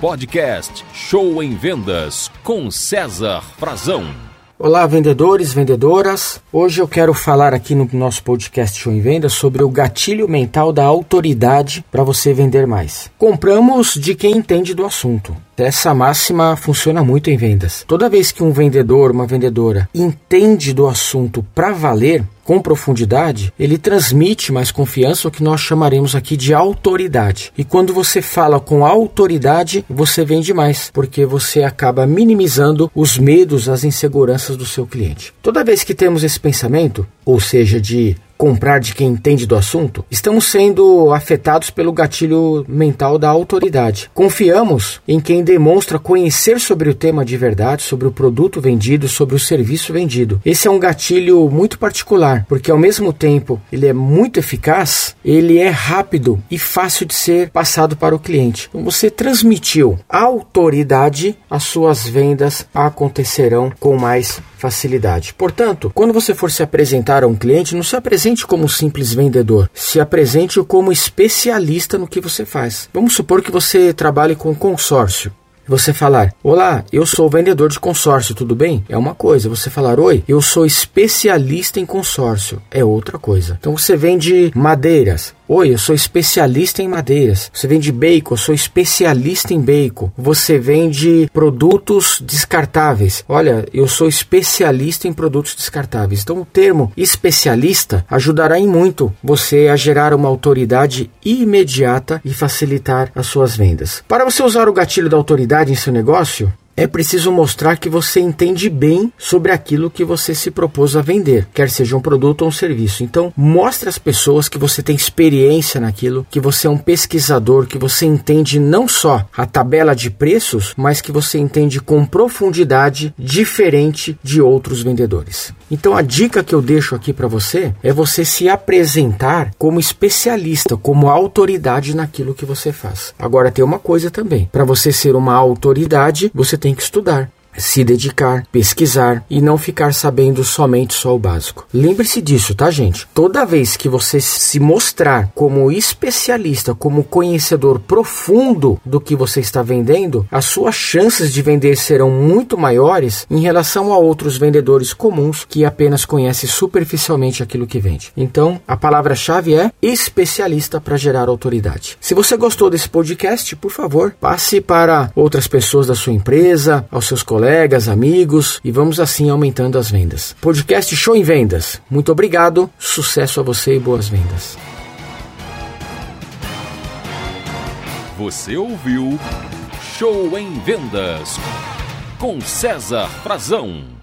Podcast Show em Vendas com César Frazão. Olá, vendedores, vendedoras. Hoje eu quero falar aqui no nosso podcast Show em Vendas sobre o gatilho mental da autoridade para você vender mais. Compramos de quem entende do assunto. Essa máxima funciona muito em vendas. Toda vez que um vendedor, uma vendedora entende do assunto para valer, com profundidade, ele transmite mais confiança, o que nós chamaremos aqui de autoridade. E quando você fala com autoridade, você vende mais, porque você acaba minimizando os medos, as inseguranças do seu cliente. Toda vez que temos esse pensamento, ou seja, de comprar de quem entende do assunto, estamos sendo afetados pelo gatilho mental da autoridade. Confiamos em quem demonstra conhecer sobre o tema de verdade, sobre o produto vendido, sobre o serviço vendido. Esse é um gatilho muito particular, porque ao mesmo tempo ele é muito eficaz, ele é rápido e fácil de ser passado para o cliente. Então você transmitiu autoridade, as suas vendas acontecerão com mais facilidade. Portanto, quando você for se apresentar a um cliente, não se apresente como um simples vendedor, se apresente como especialista no que você faz. Vamos supor que você trabalhe com consórcio você falar: Olá, eu sou vendedor de consórcio, tudo bem? É uma coisa. Você falar: Oi, eu sou especialista em consórcio, é outra coisa. Então você vende madeiras. Oi, eu sou especialista em madeiras. Você vende bacon, eu sou especialista em bacon. Você vende produtos descartáveis. Olha, eu sou especialista em produtos descartáveis. Então, o termo especialista ajudará em muito você a gerar uma autoridade imediata e facilitar as suas vendas. Para você usar o gatilho da autoridade em seu negócio, é preciso mostrar que você entende bem sobre aquilo que você se propôs a vender, quer seja um produto ou um serviço. Então, mostre às pessoas que você tem experiência naquilo, que você é um pesquisador, que você entende não só a tabela de preços, mas que você entende com profundidade diferente de outros vendedores. Então, a dica que eu deixo aqui para você é você se apresentar como especialista, como autoridade naquilo que você faz. Agora, tem uma coisa também: para você ser uma autoridade, você tem tem que estudar se dedicar, pesquisar e não ficar sabendo somente só o básico. Lembre-se disso, tá, gente? Toda vez que você se mostrar como especialista, como conhecedor profundo do que você está vendendo, as suas chances de vender serão muito maiores em relação a outros vendedores comuns que apenas conhecem superficialmente aquilo que vende. Então, a palavra-chave é especialista para gerar autoridade. Se você gostou desse podcast, por favor, passe para outras pessoas da sua empresa, aos seus colegas colegas, amigos e vamos assim aumentando as vendas. Podcast Show em Vendas. Muito obrigado, sucesso a você e boas vendas. Você ouviu Show em Vendas com César Frazão.